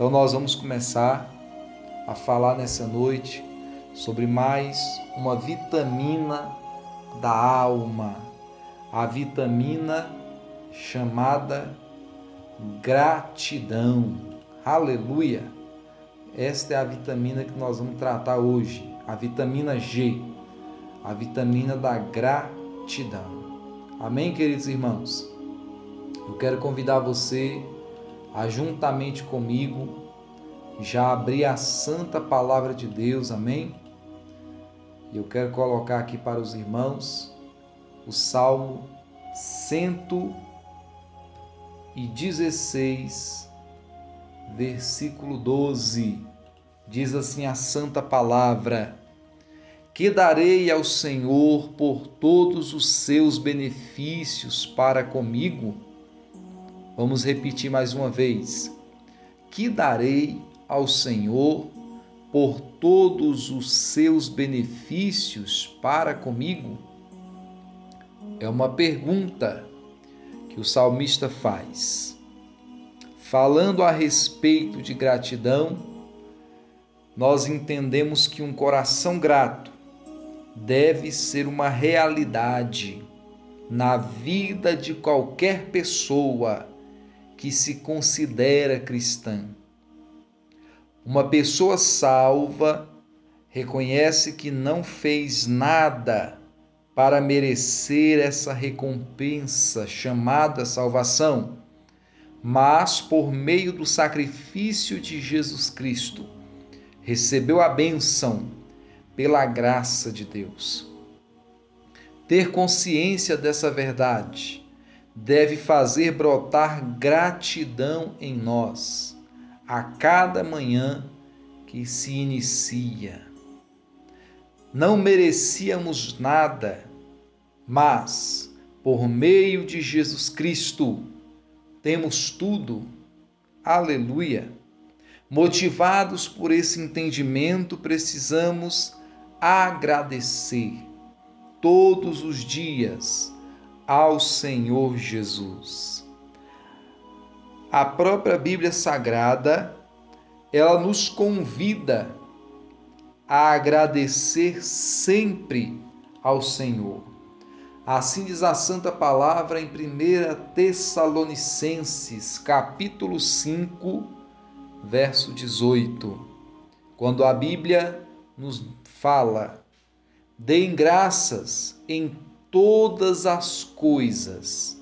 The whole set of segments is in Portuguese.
Então nós vamos começar a falar nessa noite sobre mais uma vitamina da alma, a vitamina chamada gratidão. Aleluia! Esta é a vitamina que nós vamos tratar hoje, a vitamina G, a vitamina da gratidão. Amém, queridos irmãos? Eu quero convidar você juntamente comigo já abrir a santa palavra de Deus, amém? E eu quero colocar aqui para os irmãos o Salmo 116, versículo 12. Diz assim a santa palavra: Que darei ao Senhor por todos os seus benefícios para comigo? Vamos repetir mais uma vez. Que darei ao Senhor por todos os seus benefícios para comigo? É uma pergunta que o salmista faz. Falando a respeito de gratidão, nós entendemos que um coração grato deve ser uma realidade na vida de qualquer pessoa que se considera cristã. Uma pessoa salva reconhece que não fez nada para merecer essa recompensa chamada salvação, mas por meio do sacrifício de Jesus Cristo, recebeu a bênção pela graça de Deus. Ter consciência dessa verdade deve fazer brotar gratidão em nós a cada manhã que se inicia. Não merecíamos nada, mas por meio de Jesus Cristo temos tudo. Aleluia! Motivados por esse entendimento, precisamos agradecer todos os dias ao Senhor Jesus a própria Bíblia Sagrada, ela nos convida a agradecer sempre ao Senhor. Assim diz a santa palavra em 1 Tessalonicenses, capítulo 5, verso 18. Quando a Bíblia nos fala: "Deem graças em todas as coisas,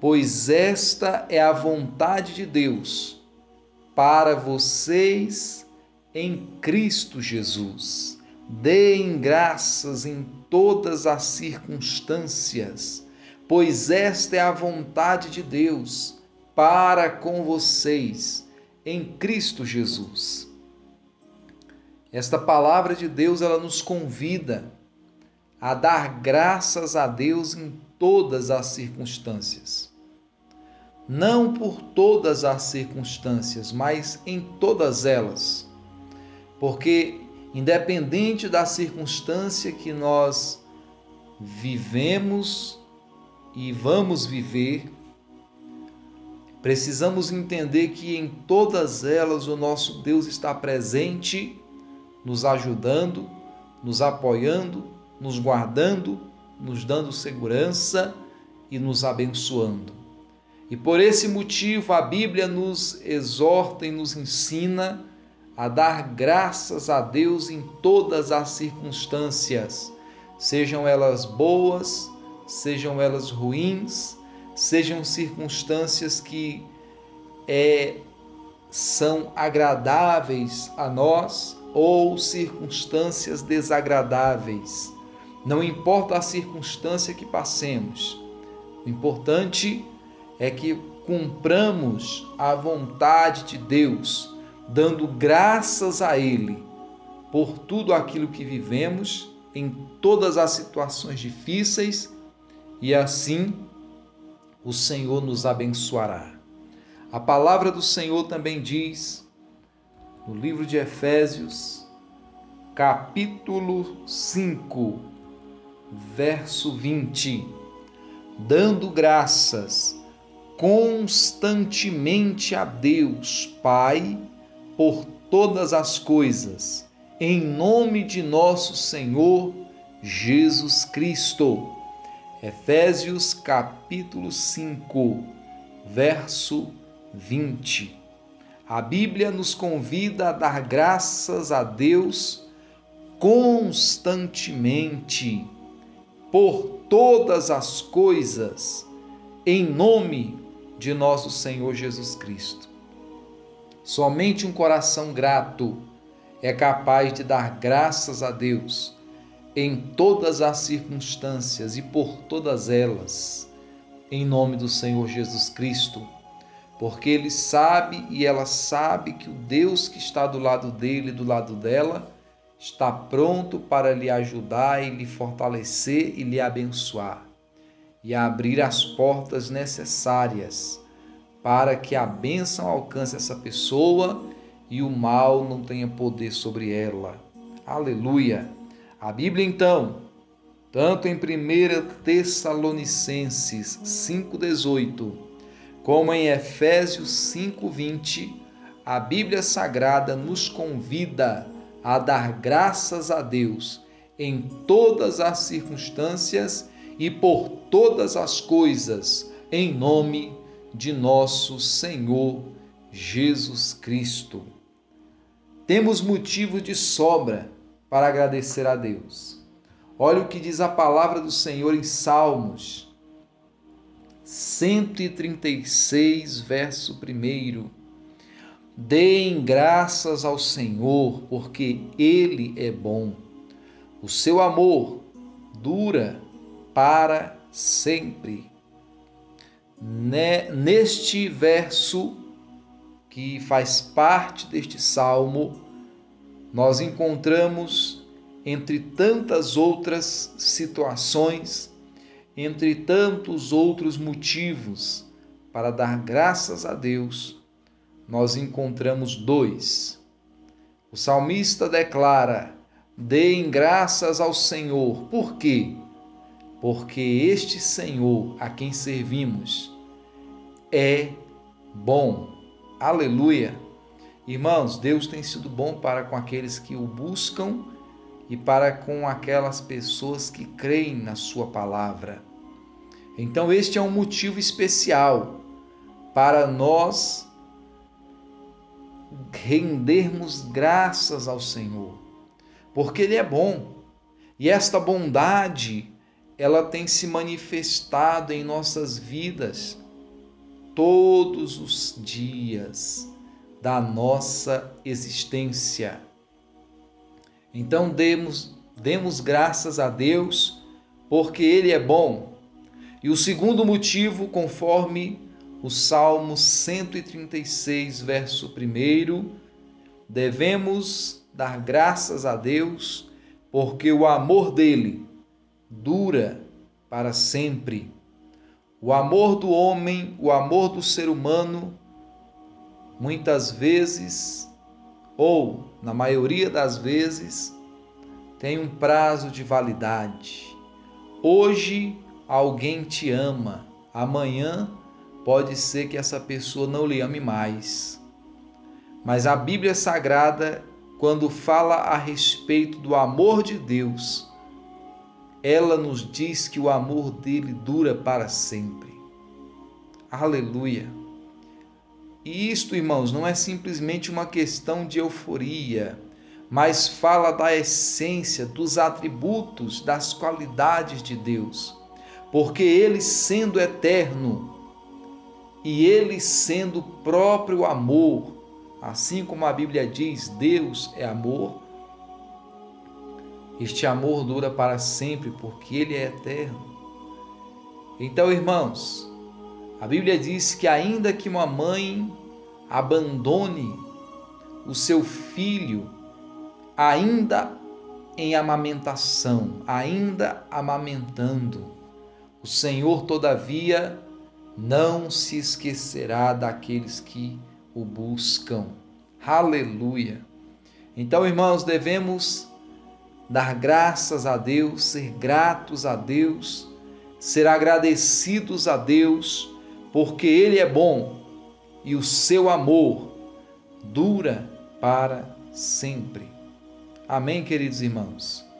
pois esta é a vontade de Deus para vocês em Cristo Jesus. Deem graças em todas as circunstâncias, pois esta é a vontade de Deus para com vocês em Cristo Jesus. Esta palavra de Deus ela nos convida a dar graças a Deus em todas as circunstâncias não por todas as circunstâncias, mas em todas elas. Porque, independente da circunstância que nós vivemos e vamos viver, precisamos entender que em todas elas o nosso Deus está presente, nos ajudando, nos apoiando, nos guardando, nos dando segurança e nos abençoando. E por esse motivo a Bíblia nos exorta e nos ensina a dar graças a Deus em todas as circunstâncias, sejam elas boas, sejam elas ruins, sejam circunstâncias que é, são agradáveis a nós ou circunstâncias desagradáveis. Não importa a circunstância que passemos, o importante é que cumpramos a vontade de Deus, dando graças a Ele por tudo aquilo que vivemos em todas as situações difíceis e assim o Senhor nos abençoará. A palavra do Senhor também diz no livro de Efésios, capítulo 5, verso 20: dando graças constantemente a Deus Pai por todas as coisas, em nome de nosso Senhor Jesus Cristo. Efésios capítulo 5, verso 20. A Bíblia nos convida a dar graças a Deus constantemente por todas as coisas, em nome de nosso Senhor Jesus Cristo. Somente um coração grato é capaz de dar graças a Deus em todas as circunstâncias e por todas elas, em nome do Senhor Jesus Cristo, porque ele sabe e ela sabe que o Deus que está do lado dele e do lado dela está pronto para lhe ajudar e lhe fortalecer e lhe abençoar e abrir as portas necessárias para que a bênção alcance essa pessoa e o mal não tenha poder sobre ela. Aleluia! A Bíblia, então, tanto em 1 Tessalonicenses 5,18, como em Efésios 5,20, a Bíblia Sagrada nos convida a dar graças a Deus em todas as circunstâncias e por todas as coisas, em nome de nosso Senhor Jesus Cristo. Temos motivo de sobra para agradecer a Deus. Olha o que diz a palavra do Senhor em Salmos 136, verso 1. Deem graças ao Senhor, porque Ele é bom. O seu amor dura para sempre. Neste verso, que faz parte deste salmo, nós encontramos, entre tantas outras situações, entre tantos outros motivos para dar graças a Deus, nós encontramos dois. O salmista declara: Deem graças ao Senhor. Por quê? porque este Senhor a quem servimos é bom. Aleluia! Irmãos, Deus tem sido bom para com aqueles que o buscam e para com aquelas pessoas que creem na Sua palavra. Então, este é um motivo especial para nós rendermos graças ao Senhor, porque Ele é bom e esta bondade ela tem se manifestado em nossas vidas todos os dias da nossa existência. Então demos, demos graças a Deus porque Ele é bom. E o segundo motivo, conforme o Salmo 136, verso 1, devemos dar graças a Deus porque o amor dele dura para sempre. O amor do homem, o amor do ser humano, muitas vezes, ou na maioria das vezes, tem um prazo de validade. Hoje alguém te ama, amanhã pode ser que essa pessoa não lhe ame mais. Mas a Bíblia Sagrada, quando fala a respeito do amor de Deus, ela nos diz que o amor dele dura para sempre. Aleluia. E isto, irmãos, não é simplesmente uma questão de euforia, mas fala da essência, dos atributos, das qualidades de Deus. Porque ele sendo eterno e ele sendo próprio amor, assim como a Bíblia diz, Deus é amor, este amor dura para sempre porque ele é eterno. Então, irmãos, a Bíblia diz que ainda que uma mãe abandone o seu filho, ainda em amamentação, ainda amamentando, o Senhor, todavia, não se esquecerá daqueles que o buscam. Aleluia. Então, irmãos, devemos dar graças a Deus, ser gratos a Deus, ser agradecidos a Deus porque Ele é bom e o seu amor dura para sempre. Amém, queridos irmãos?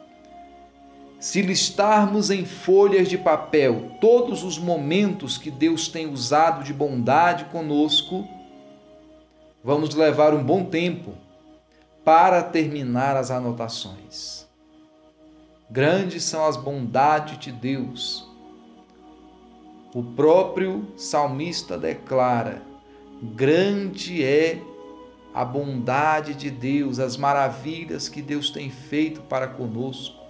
Se listarmos em folhas de papel todos os momentos que Deus tem usado de bondade conosco, vamos levar um bom tempo para terminar as anotações. Grandes são as bondades de Deus. O próprio salmista declara: grande é a bondade de Deus, as maravilhas que Deus tem feito para conosco.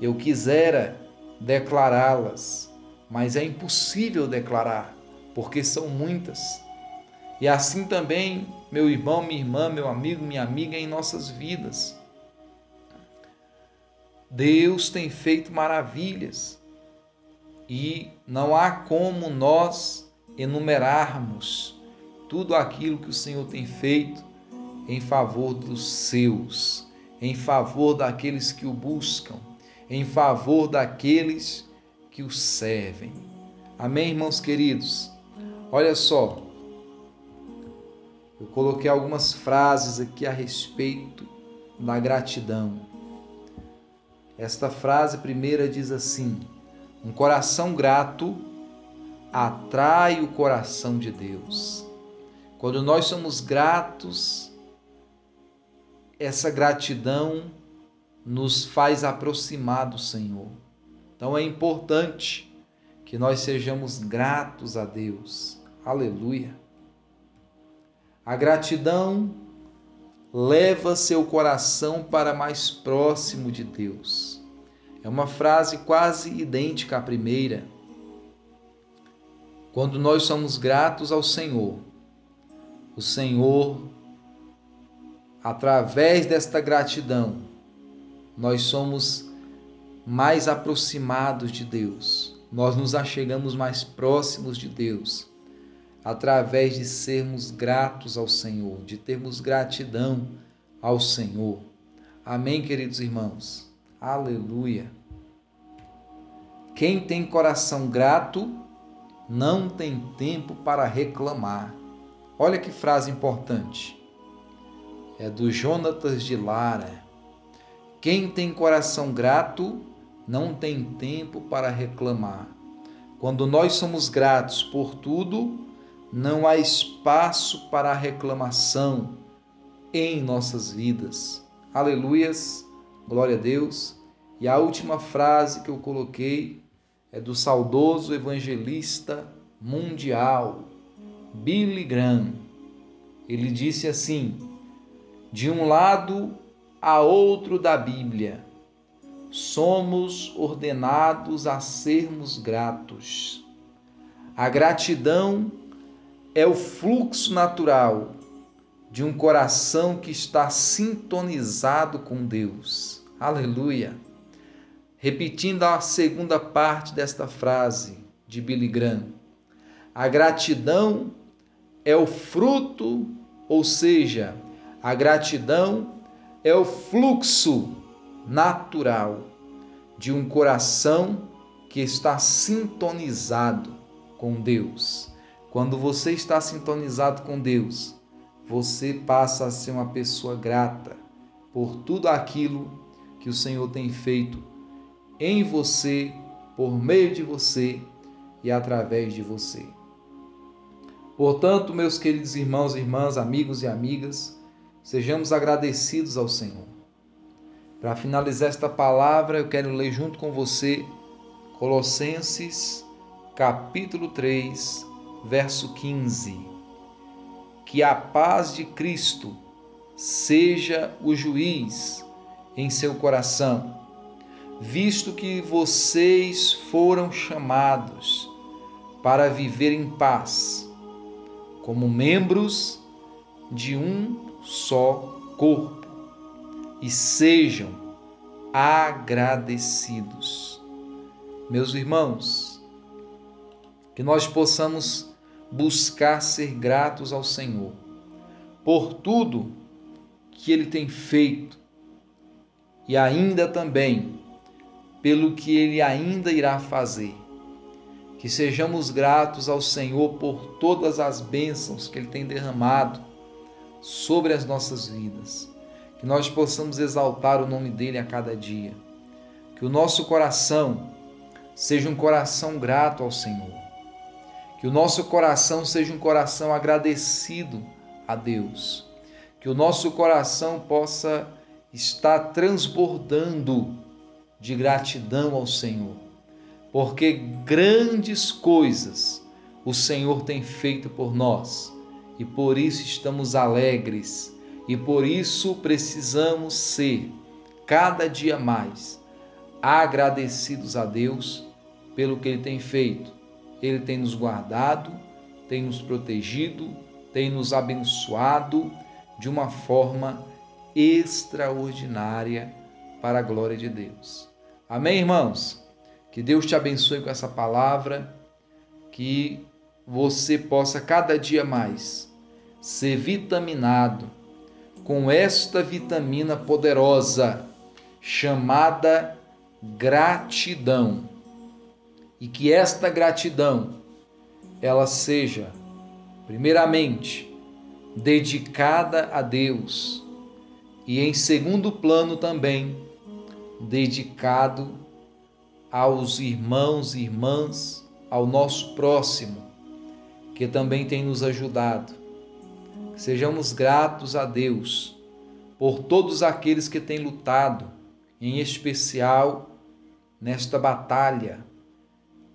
Eu quisera declará-las, mas é impossível declarar, porque são muitas. E assim também, meu irmão, minha irmã, meu amigo, minha amiga, em nossas vidas. Deus tem feito maravilhas e não há como nós enumerarmos tudo aquilo que o Senhor tem feito em favor dos seus, em favor daqueles que o buscam, em favor daqueles que o servem. Amém, irmãos queridos? Olha só, eu coloquei algumas frases aqui a respeito da gratidão. Esta frase primeira diz assim: Um coração grato atrai o coração de Deus. Quando nós somos gratos, essa gratidão nos faz aproximar do Senhor. Então é importante que nós sejamos gratos a Deus. Aleluia. A gratidão leva seu coração para mais próximo de Deus. É uma frase quase idêntica à primeira. Quando nós somos gratos ao Senhor, o Senhor, através desta gratidão, nós somos mais aproximados de Deus, nós nos achegamos mais próximos de Deus, através de sermos gratos ao Senhor, de termos gratidão ao Senhor. Amém, queridos irmãos? Aleluia. Quem tem coração grato não tem tempo para reclamar. Olha que frase importante. É do Jonatas de Lara. Quem tem coração grato não tem tempo para reclamar. Quando nós somos gratos por tudo, não há espaço para reclamação em nossas vidas. Aleluias, glória a Deus. E a última frase que eu coloquei é do saudoso evangelista mundial, Billy Graham. Ele disse assim: de um lado a outro da Bíblia, somos ordenados a sermos gratos. A gratidão é o fluxo natural de um coração que está sintonizado com Deus. Aleluia. Repetindo a segunda parte desta frase de Billy Graham. A gratidão é o fruto, ou seja, a gratidão é o fluxo natural de um coração que está sintonizado com Deus. Quando você está sintonizado com Deus, você passa a ser uma pessoa grata por tudo aquilo que o Senhor tem feito em você, por meio de você e através de você. Portanto, meus queridos irmãos e irmãs, amigos e amigas, Sejamos agradecidos ao Senhor. Para finalizar esta palavra, eu quero ler junto com você Colossenses, capítulo 3, verso 15. Que a paz de Cristo seja o juiz em seu coração, visto que vocês foram chamados para viver em paz, como membros de um só corpo e sejam agradecidos. Meus irmãos, que nós possamos buscar ser gratos ao Senhor por tudo que Ele tem feito e ainda também pelo que Ele ainda irá fazer. que sejamos gratos ao Senhor por todas as bênçãos que Ele tem derramado sobre as nossas vidas, que nós possamos exaltar o nome dEle a cada dia, que o nosso coração seja um coração grato ao Senhor, que o nosso coração seja um coração agradecido a Deus, que o nosso coração possa estar transbordando de gratidão ao Senhor. Porque grandes coisas o Senhor tem feito por nós e por isso estamos alegres e por isso precisamos ser cada dia mais agradecidos a Deus pelo que Ele tem feito. Ele tem nos guardado, tem nos protegido, tem nos abençoado de uma forma extraordinária para a glória de Deus. Amém, irmãos? Que Deus te abençoe com essa palavra, que você possa cada dia mais ser vitaminado com esta vitamina poderosa chamada gratidão. E que esta gratidão ela seja primeiramente dedicada a Deus e em segundo plano também dedicado aos irmãos e irmãs, ao nosso próximo, que também tem nos ajudado. Sejamos gratos a Deus por todos aqueles que têm lutado, em especial nesta batalha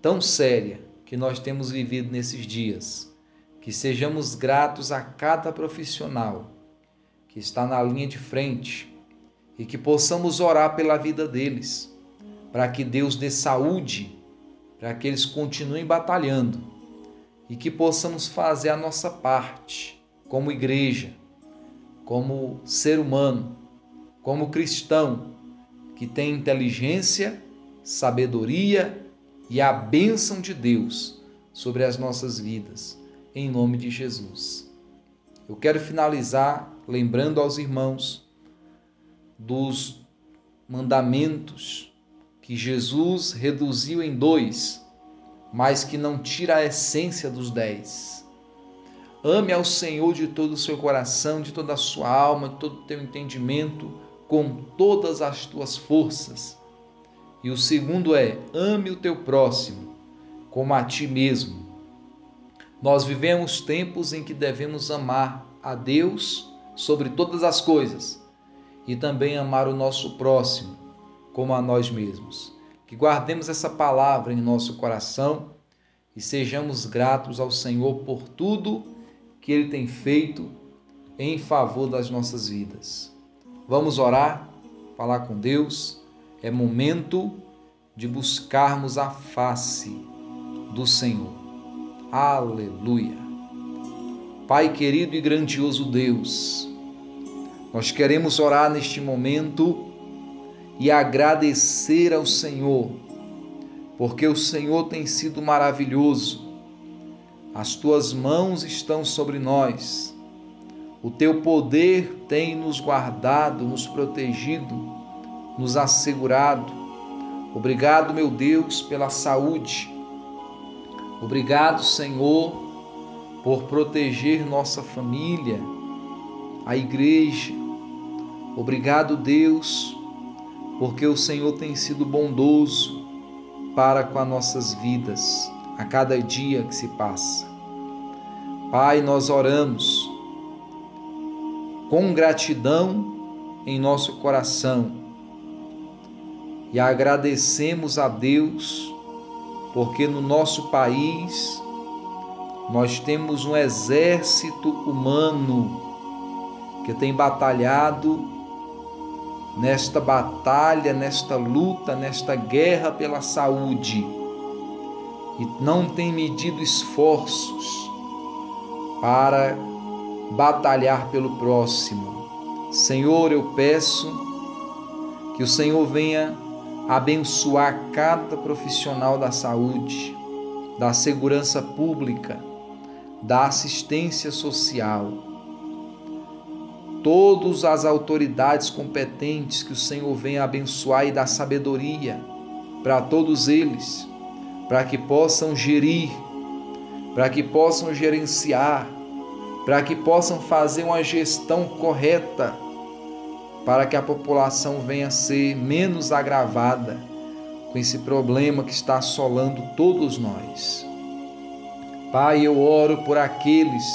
tão séria que nós temos vivido nesses dias. Que sejamos gratos a cada profissional que está na linha de frente e que possamos orar pela vida deles para que Deus dê saúde, para que eles continuem batalhando e que possamos fazer a nossa parte como igreja, como ser humano, como cristão que tem inteligência, sabedoria e a bênção de Deus sobre as nossas vidas, em nome de Jesus. Eu quero finalizar lembrando aos irmãos dos mandamentos que Jesus reduziu em dois, mas que não tira a essência dos dez. Ame ao Senhor de todo o seu coração, de toda a sua alma, de todo o teu entendimento, com todas as tuas forças. E o segundo é: ame o teu próximo como a ti mesmo. Nós vivemos tempos em que devemos amar a Deus sobre todas as coisas e também amar o nosso próximo como a nós mesmos. Que guardemos essa palavra em nosso coração e sejamos gratos ao Senhor por tudo que Ele tem feito em favor das nossas vidas. Vamos orar, falar com Deus. É momento de buscarmos a face do Senhor. Aleluia. Pai querido e grandioso Deus, nós queremos orar neste momento e agradecer ao Senhor, porque o Senhor tem sido maravilhoso. As tuas mãos estão sobre nós. O teu poder tem nos guardado, nos protegido, nos assegurado. Obrigado, meu Deus, pela saúde. Obrigado, Senhor, por proteger nossa família, a igreja. Obrigado, Deus, porque o Senhor tem sido bondoso para com as nossas vidas a cada dia que se passa. Pai, nós oramos com gratidão em nosso coração e agradecemos a Deus porque no nosso país nós temos um exército humano que tem batalhado nesta batalha, nesta luta, nesta guerra pela saúde e não tem medido esforços para batalhar pelo próximo. Senhor, eu peço que o Senhor venha abençoar cada profissional da saúde, da segurança pública, da assistência social todas as autoridades competentes que o Senhor venha abençoar e dar sabedoria para todos eles, para que possam gerir, para que possam gerenciar, para que possam fazer uma gestão correta, para que a população venha a ser menos agravada com esse problema que está assolando todos nós. Pai, eu oro por aqueles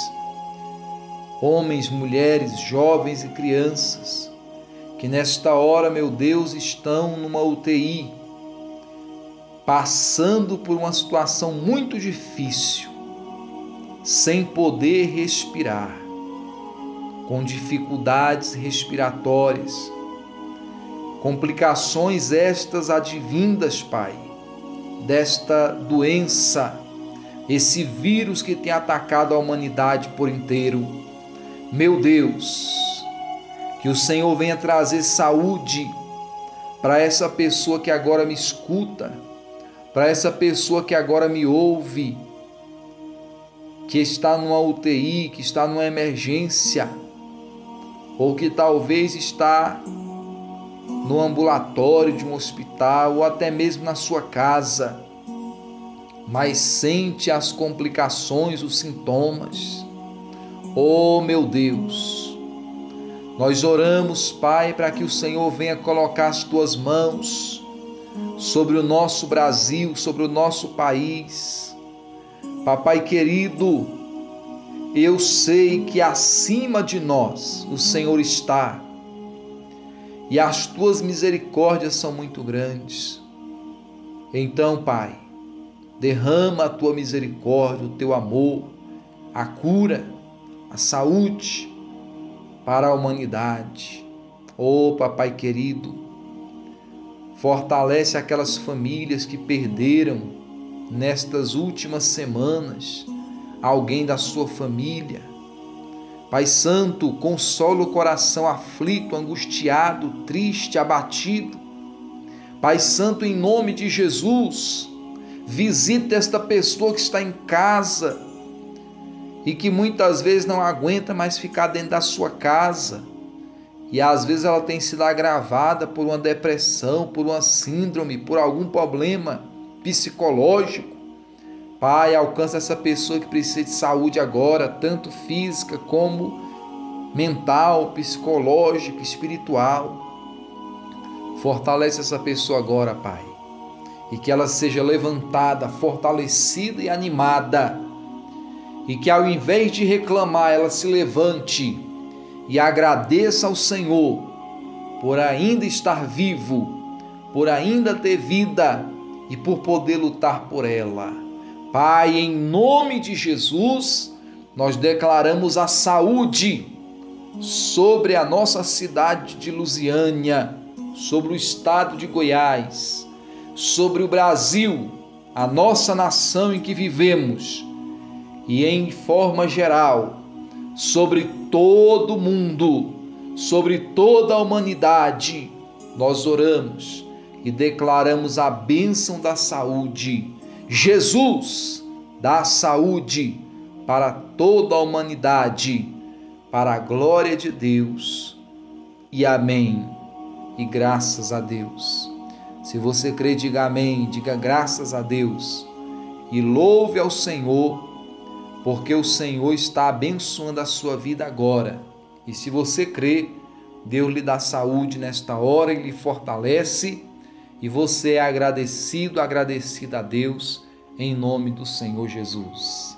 homens, mulheres, jovens e crianças que nesta hora, meu Deus, estão numa UTI, passando por uma situação muito difícil, sem poder respirar, com dificuldades respiratórias, complicações estas advindas, Pai, desta doença, esse vírus que tem atacado a humanidade por inteiro. Meu Deus, que o Senhor venha trazer saúde para essa pessoa que agora me escuta, para essa pessoa que agora me ouve, que está numa UTI, que está numa emergência, ou que talvez está no ambulatório de um hospital ou até mesmo na sua casa, mas sente as complicações, os sintomas. Oh, meu Deus, nós oramos, Pai, para que o Senhor venha colocar as tuas mãos sobre o nosso Brasil, sobre o nosso país. Papai querido, eu sei que acima de nós o Senhor está e as tuas misericórdias são muito grandes. Então, Pai, derrama a tua misericórdia, o teu amor, a cura, a saúde para a humanidade. Oh, papai querido, fortalece aquelas famílias que perderam nestas últimas semanas alguém da sua família. Pai Santo, consola o coração aflito, angustiado, triste, abatido. Pai Santo, em nome de Jesus, visita esta pessoa que está em casa e que muitas vezes não aguenta mais ficar dentro da sua casa. E às vezes ela tem sido agravada por uma depressão, por uma síndrome, por algum problema psicológico. Pai, alcança essa pessoa que precisa de saúde agora, tanto física como mental, psicológica, espiritual. Fortalece essa pessoa agora, Pai, e que ela seja levantada, fortalecida e animada e que ao invés de reclamar, ela se levante e agradeça ao Senhor por ainda estar vivo, por ainda ter vida e por poder lutar por ela. Pai, em nome de Jesus, nós declaramos a saúde sobre a nossa cidade de Lusiânia, sobre o estado de Goiás, sobre o Brasil, a nossa nação em que vivemos e em forma geral sobre todo o mundo, sobre toda a humanidade, nós oramos e declaramos a bênção da saúde. Jesus dá saúde para toda a humanidade, para a glória de Deus. E amém. E graças a Deus. Se você crê, diga amém, diga graças a Deus. E louve ao Senhor porque o Senhor está abençoando a sua vida agora. E se você crê, Deus lhe dá saúde nesta hora e lhe fortalece, e você é agradecido, agradecida a Deus, em nome do Senhor Jesus.